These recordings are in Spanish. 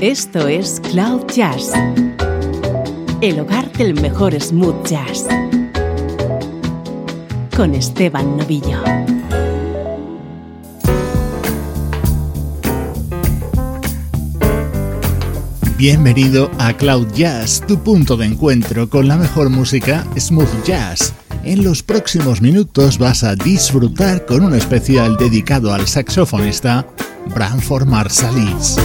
Esto es Cloud Jazz, el hogar del mejor smooth jazz, con Esteban Novillo. Bienvenido a Cloud Jazz, tu punto de encuentro con la mejor música smooth jazz. En los próximos minutos vas a disfrutar con un especial dedicado al saxofonista Branford Marsalis.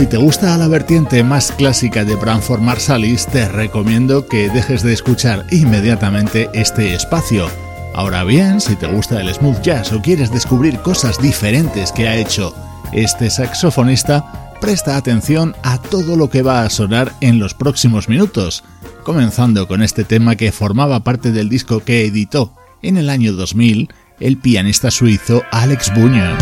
Si te gusta la vertiente más clásica de Branford Marsalis, te recomiendo que dejes de escuchar inmediatamente este espacio. Ahora bien, si te gusta el smooth jazz o quieres descubrir cosas diferentes que ha hecho este saxofonista, presta atención a todo lo que va a sonar en los próximos minutos, comenzando con este tema que formaba parte del disco que editó en el año 2000 el pianista suizo Alex Bunyan.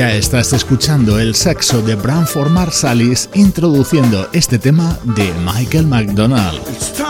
Ya estás escuchando el saxo de Branford Marsalis introduciendo este tema de Michael McDonald.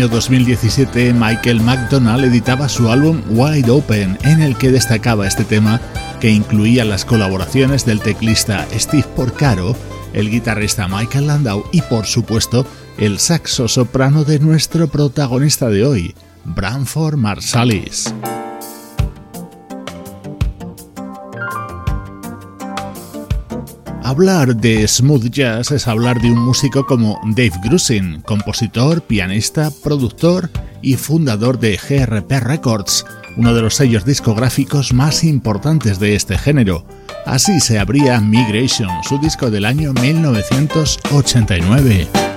Año 2017, Michael McDonald editaba su álbum Wide Open, en el que destacaba este tema que incluía las colaboraciones del teclista Steve Porcaro, el guitarrista Michael Landau y, por supuesto, el saxo soprano de nuestro protagonista de hoy, Branford Marsalis. Hablar de smooth jazz es hablar de un músico como Dave Grusin, compositor, pianista, productor y fundador de GRP Records, uno de los sellos discográficos más importantes de este género. Así se abría Migration, su disco del año 1989.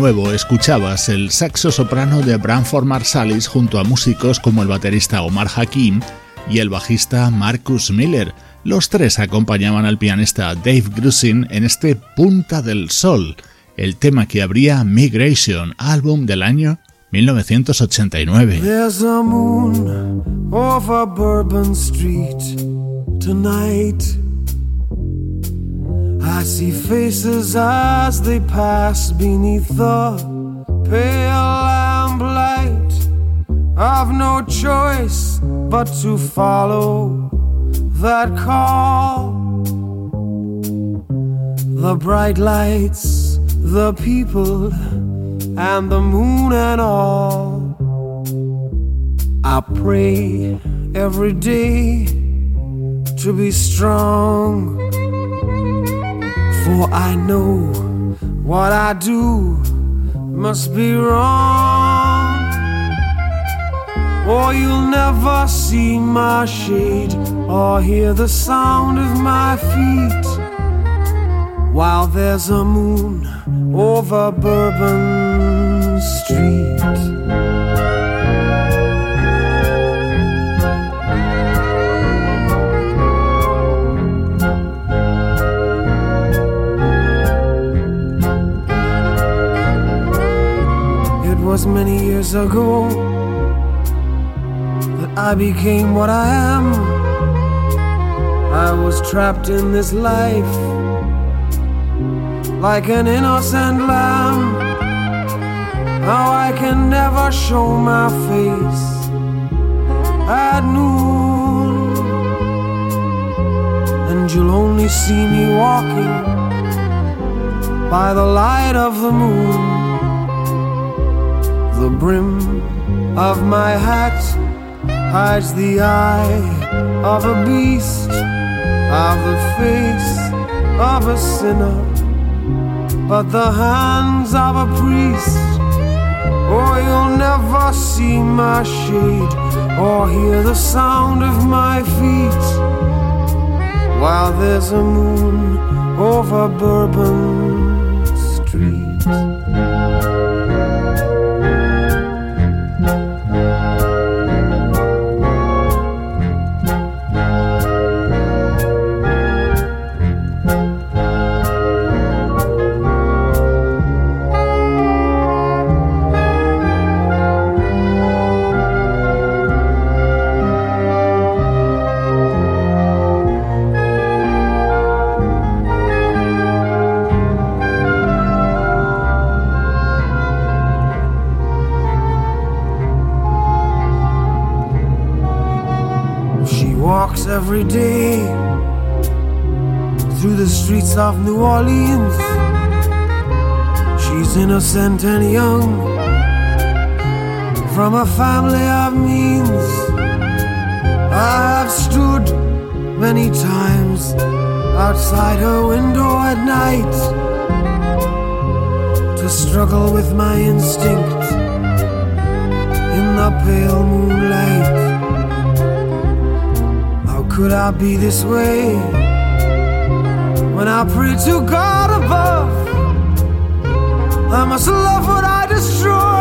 Nuevo escuchabas el saxo soprano de Branford Marsalis junto a músicos como el baterista Omar Hakim y el bajista Marcus Miller. Los tres acompañaban al pianista Dave Grusin en este Punta del Sol, el tema que abría Migration, álbum del año 1989. There's a moon over Bourbon Street tonight. I see faces as they pass beneath the pale lamplight. I've no choice but to follow that call. The bright lights, the people, and the moon and all. I pray every day to be strong for I know what I do must be wrong. Or you'll never see my shade or hear the sound of my feet while there's a moon over Bourbon Street. Was many years ago that I became what I am. I was trapped in this life like an innocent lamb. Now I can never show my face at noon, and you'll only see me walking by the light of the moon. The brim of my hat hides the eye of a beast, of the face of a sinner, but the hands of a priest. Oh, you'll never see my shade or hear the sound of my feet while there's a moon over Bourbon Orleans. She's innocent and young from a family of means. I have stood many times outside her window at night to struggle with my instinct in the pale moonlight How could I be this way I must love what I destroy.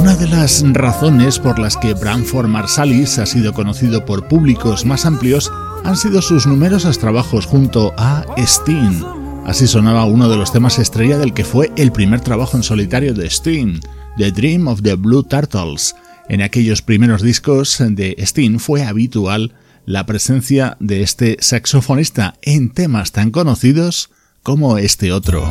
Una de las razones por las que Branford Marsalis ha sido conocido por públicos más amplios han sido sus numerosos trabajos junto a Sting. Así sonaba uno de los temas estrella del que fue el primer trabajo en solitario de Sting, The Dream of the Blue Turtles. En aquellos primeros discos de Sting fue habitual la presencia de este saxofonista en temas tan conocidos como este otro.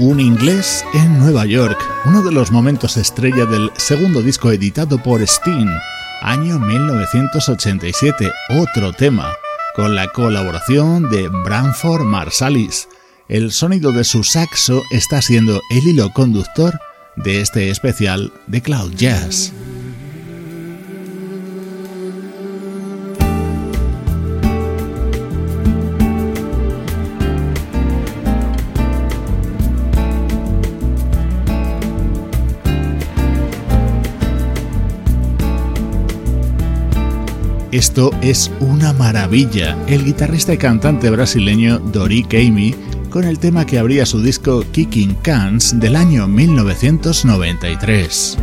un inglés en Nueva York, uno de los momentos estrella del segundo disco editado por Steen, año 1987, otro tema, con la colaboración de Branford Marsalis. El sonido de su saxo está siendo el hilo conductor de este especial de Cloud Jazz. Esto es una maravilla. El guitarrista y cantante brasileño Dori Keimi con el tema que abría su disco Kicking Cans del año 1993.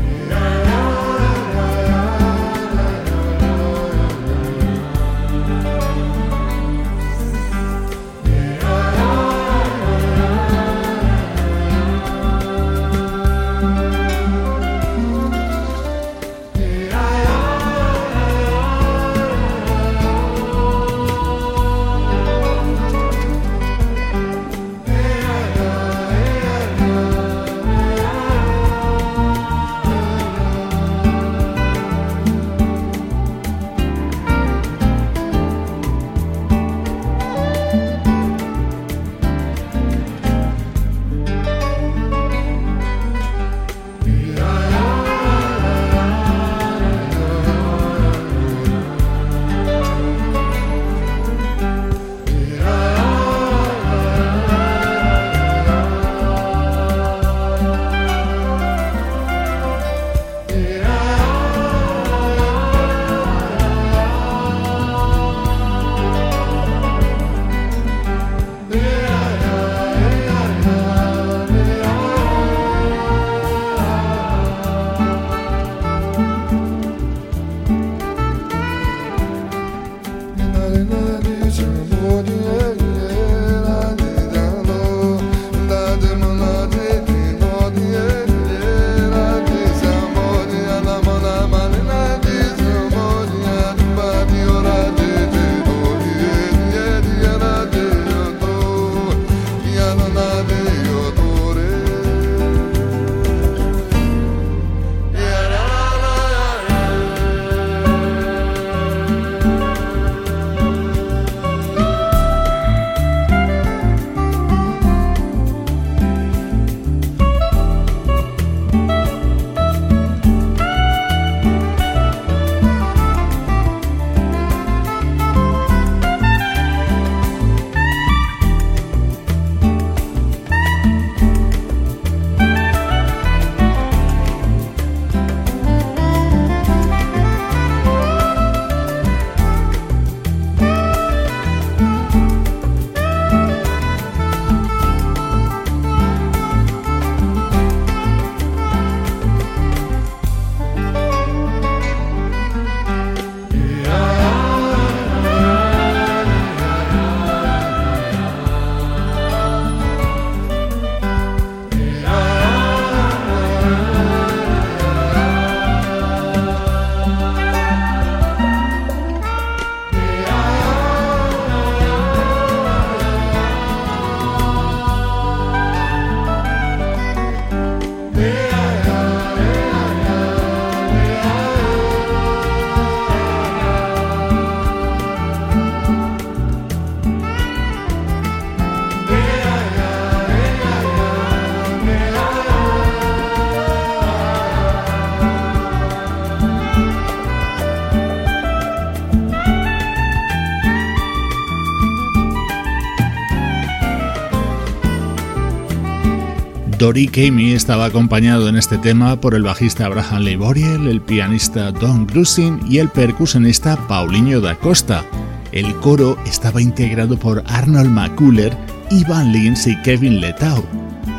Dory Kamey estaba acompañado en este tema por el bajista Abraham Leiboriel, el pianista Don Grusin y el percusionista Paulinho da Costa. El coro estaba integrado por Arnold McCuller, Ivan Lins y Kevin Letau.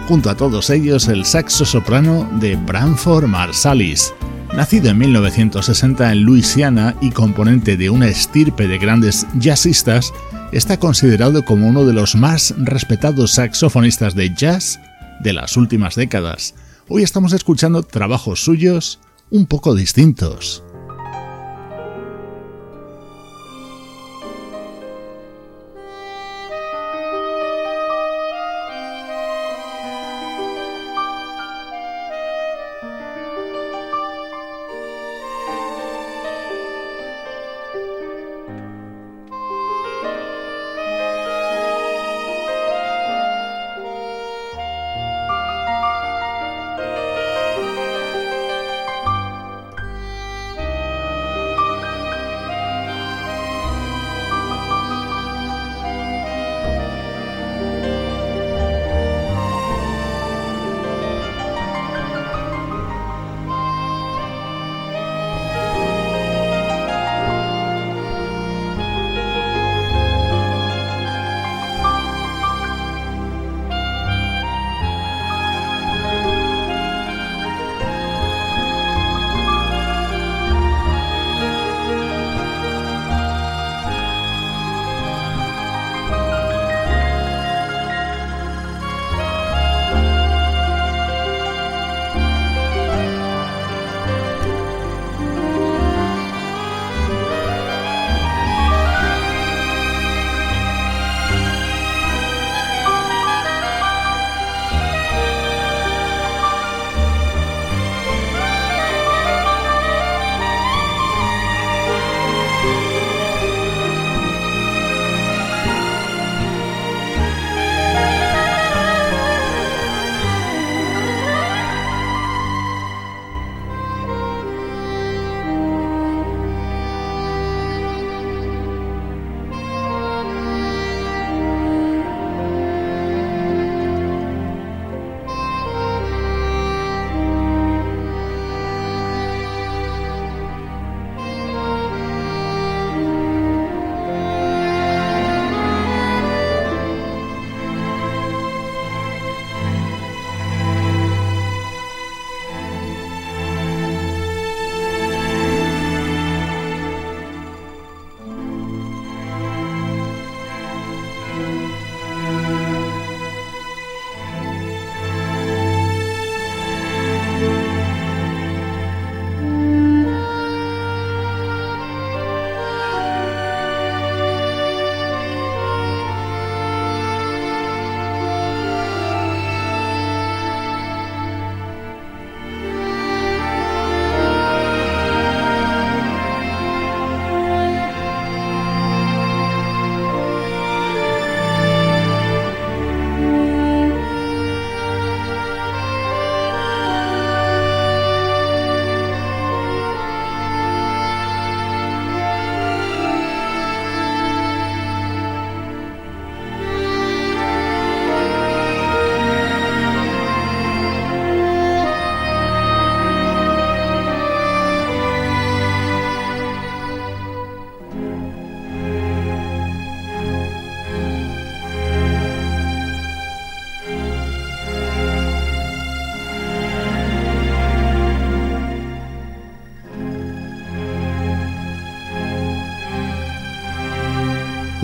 Junto a todos ellos, el saxo soprano de Branford Marsalis. Nacido en 1960 en Luisiana y componente de una estirpe de grandes jazzistas, está considerado como uno de los más respetados saxofonistas de jazz de las últimas décadas. Hoy estamos escuchando trabajos suyos un poco distintos.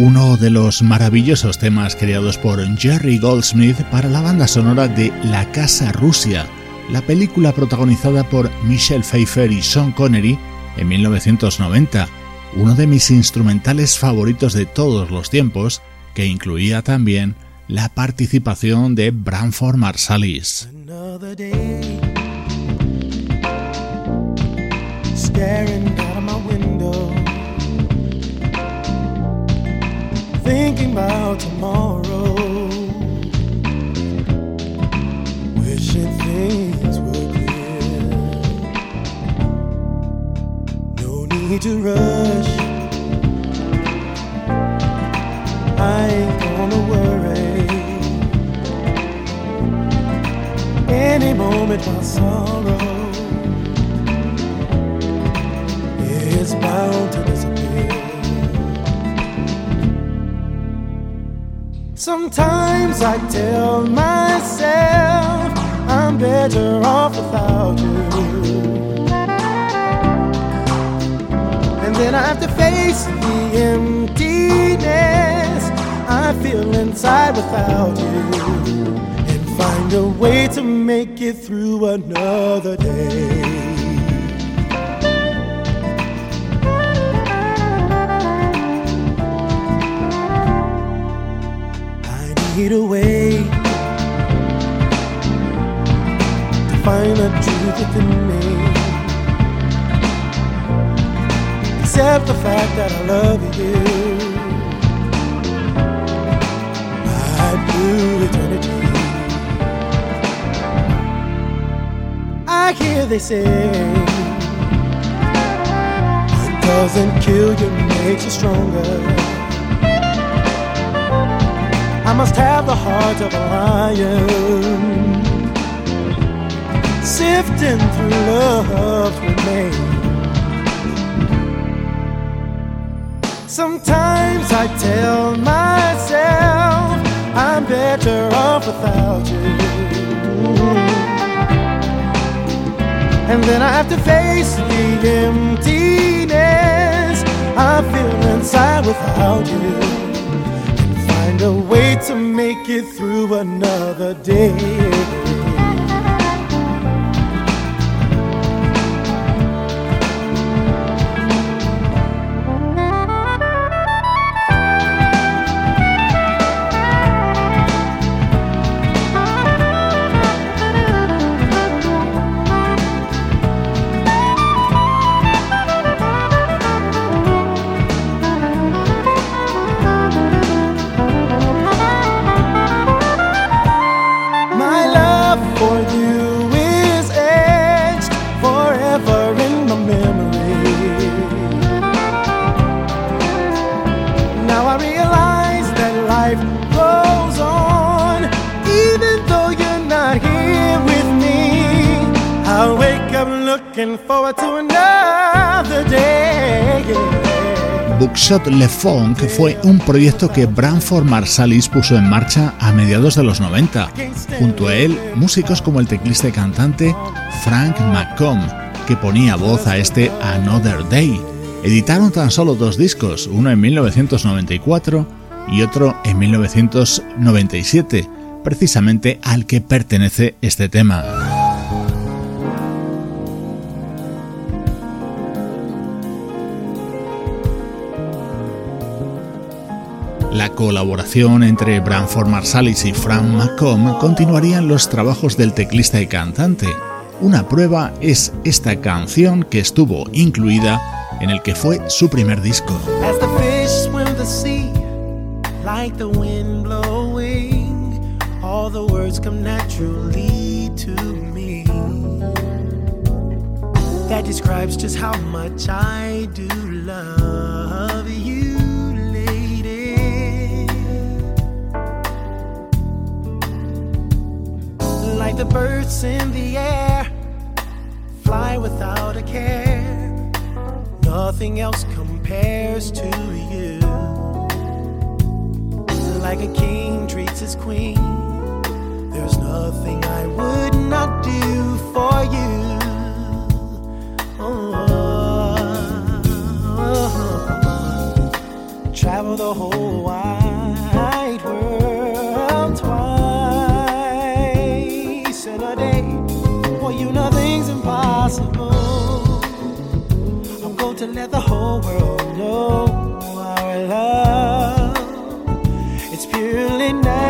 Uno de los maravillosos temas creados por Jerry Goldsmith para la banda sonora de La Casa Rusia, la película protagonizada por Michelle Pfeiffer y Sean Connery en 1990, uno de mis instrumentales favoritos de todos los tiempos, que incluía también la participación de Branford Marsalis. About tomorrow. Wishing things were clear. No need to rush. I ain't gonna worry. any moment my sorrow is bound to disappear. Sometimes I tell myself I'm better off without you. And then I have to face the emptiness I feel inside without you. And find a way to make it through another day. Need a way to find the truth within me. Except the fact that I love you. Right through eternity. I hear they say doesn't kill you makes you stronger. I must have the heart of a lion, sifting through love's remains. Sometimes I tell myself I'm better off without you. And then I have to face the emptiness I feel inside without you a way to make it through another day. Bookshot Le Funk fue un proyecto que Branford Marsalis puso en marcha a mediados de los 90. Junto a él, músicos como el teclista y cantante Frank McComb, que ponía voz a este Another Day. Editaron tan solo dos discos, uno en 1994 y otro en 1997, precisamente al que pertenece este tema. Colaboración entre Branford Marsalis y Frank McComb continuarían los trabajos del teclista y cantante. Una prueba es esta canción que estuvo incluida en el que fue su primer disco. That describes just how much I do love you. Like the birds in the air, fly without a care. Nothing else compares to you. Like a king treats his queen, there's nothing I would not do for you. Oh, oh, oh, oh travel the whole wide to let the whole world know our love. It's purely natural.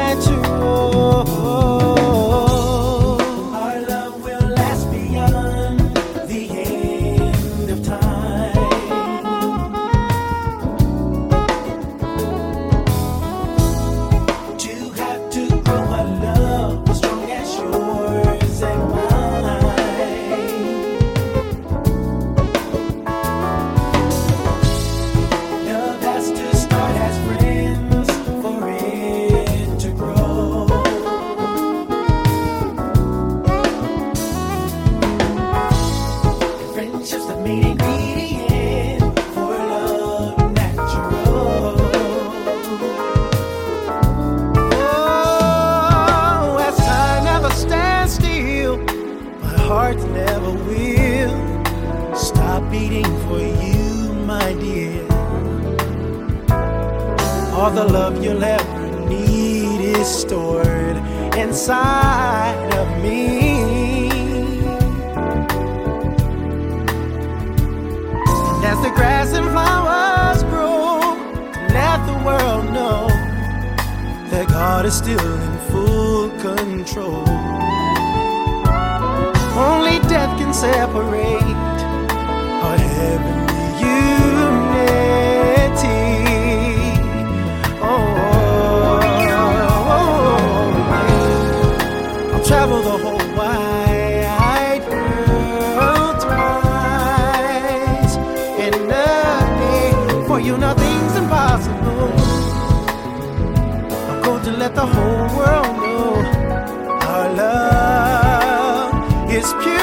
this pure.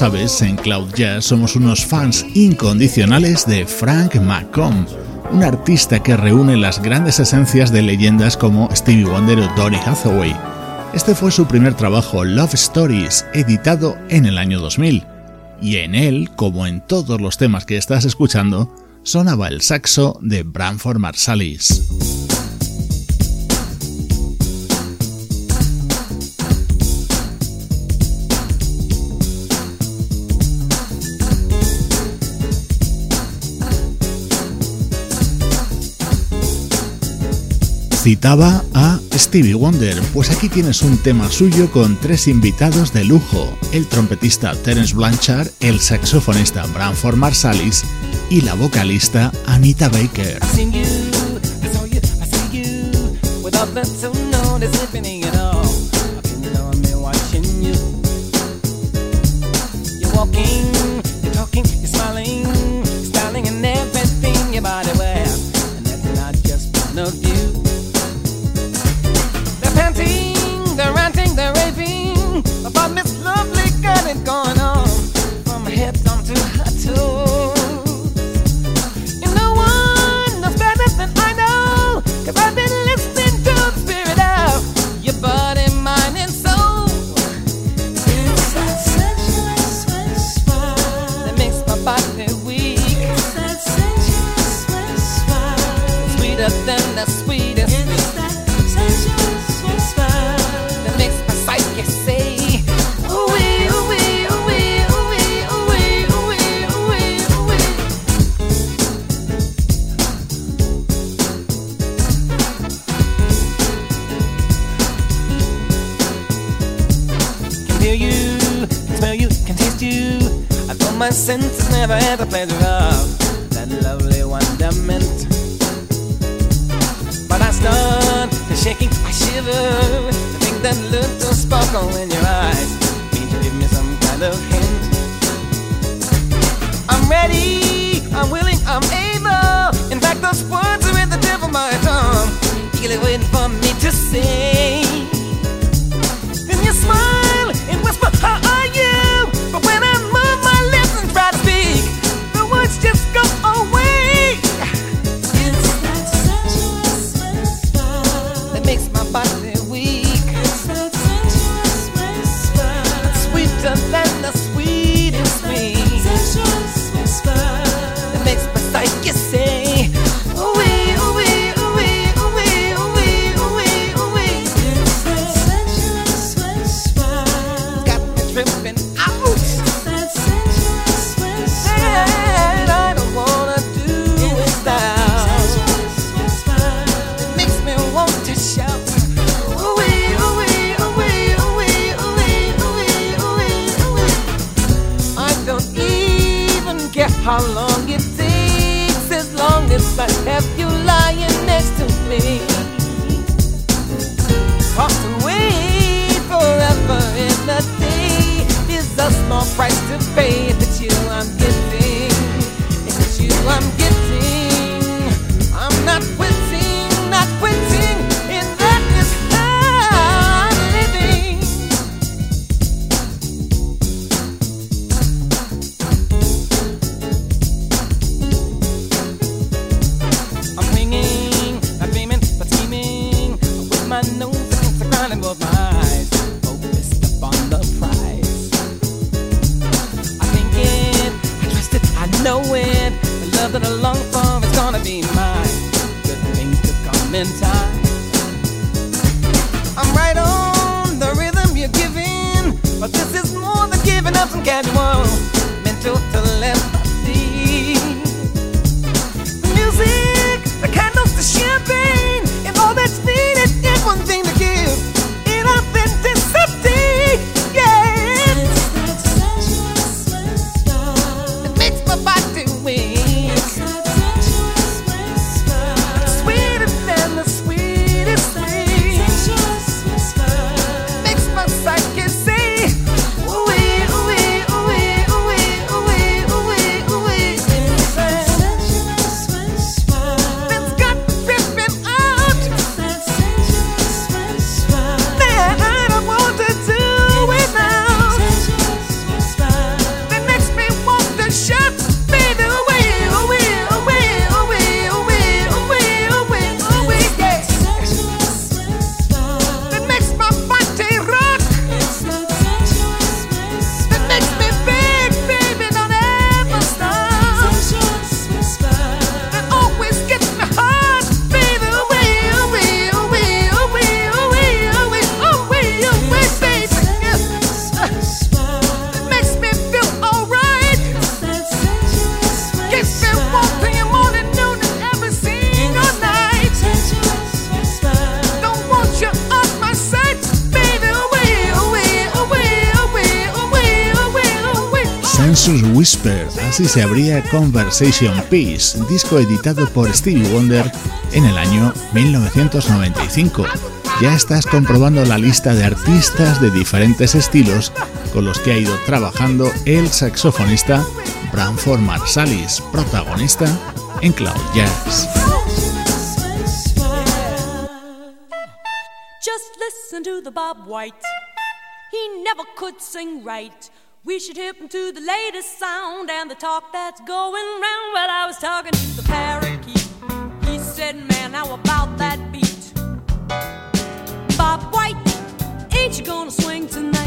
Sabes, en Cloud Jazz somos unos fans incondicionales de Frank McComb, un artista que reúne las grandes esencias de leyendas como Stevie Wonder o Donny Hathaway. Este fue su primer trabajo, Love Stories, editado en el año 2000. Y en él, como en todos los temas que estás escuchando, sonaba el saxo de Branford Marsalis. Citaba a Stevie Wonder, pues aquí tienes un tema suyo con tres invitados de lujo, el trompetista Terence Blanchard, el saxofonista Branford Marsalis y la vocalista Anita Baker. Así se abría Conversation Piece, disco editado por Stevie Wonder en el año 1995. Ya estás comprobando la lista de artistas de diferentes estilos con los que ha ido trabajando el saxofonista Branford Marsalis, protagonista en Cloud Jazz. Just listen to the Bob White. He never could sing right. We should hip to the latest sound and the talk that's going round. Well, I was talking to the parakeet. He said, Man, how about that beat? Bob White, ain't you gonna swing tonight?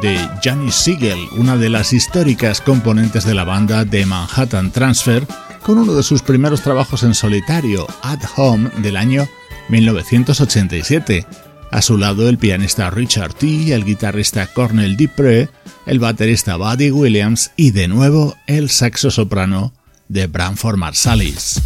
De Janis Siegel, una de las históricas componentes de la banda de Manhattan Transfer, con uno de sus primeros trabajos en solitario, At Home, del año 1987. A su lado el pianista Richard T., el guitarrista Cornel Dupree, el baterista Buddy Williams y de nuevo el saxo soprano de Branford Marsalis.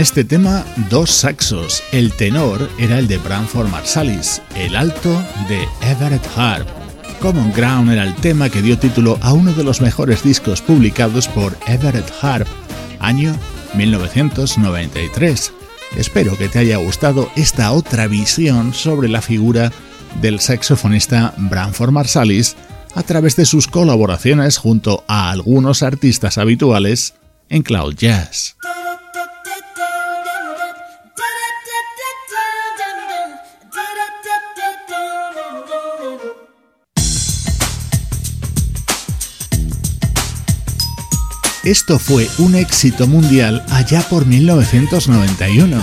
Este tema, dos saxos. El tenor era el de Branford Marsalis, el alto de Everett Harp. Common Ground era el tema que dio título a uno de los mejores discos publicados por Everett Harp, año 1993. Espero que te haya gustado esta otra visión sobre la figura del saxofonista Branford Marsalis a través de sus colaboraciones junto a algunos artistas habituales en Cloud Jazz. Esto fue un éxito mundial allá por 1991.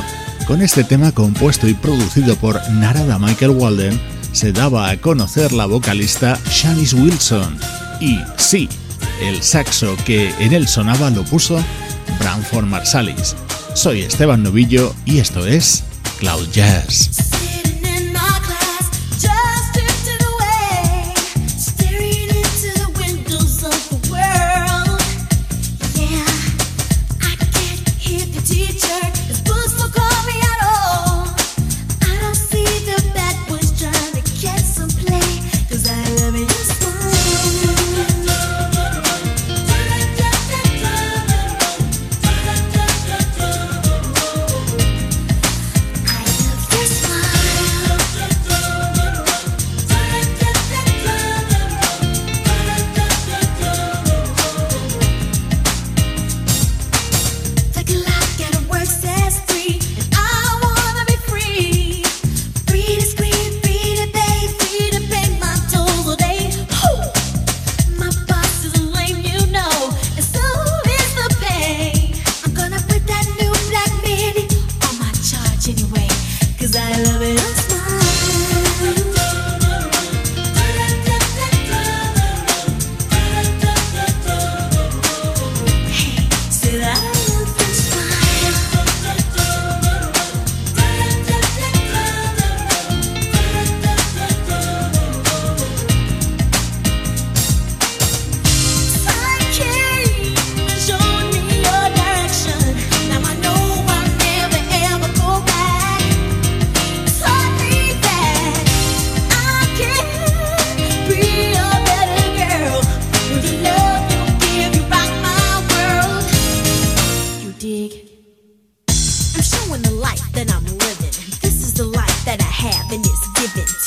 Con este tema compuesto y producido por Narada Michael Walden, se daba a conocer la vocalista Shanice Wilson. Y sí, el saxo que en él sonaba lo puso Branford Marsalis. Soy Esteban Novillo y esto es Cloud Jazz.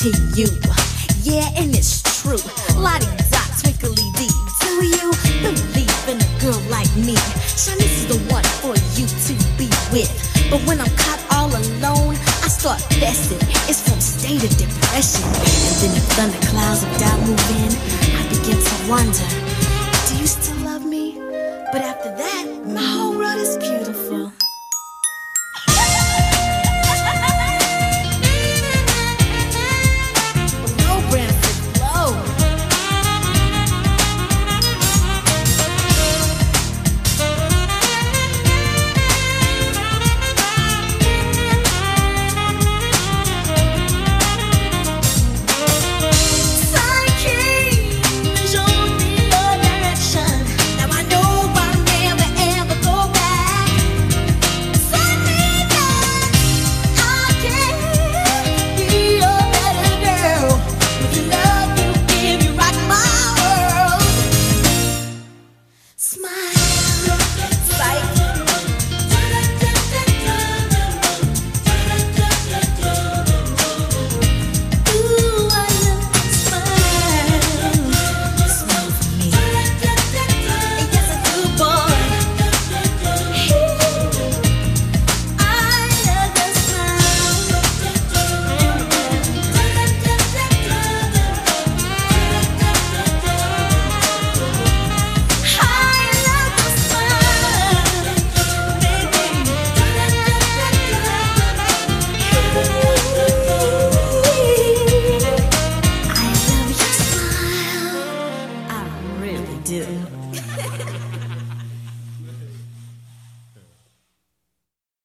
to you. Yeah, and it's true. Lottie dot twinkly dee. Do you believe in a girl like me? Shanice is the one for you to be with. But when I'm caught all alone, I start festing. It's from state of depression. And then the thunder clouds of doubt move in. I begin to wonder.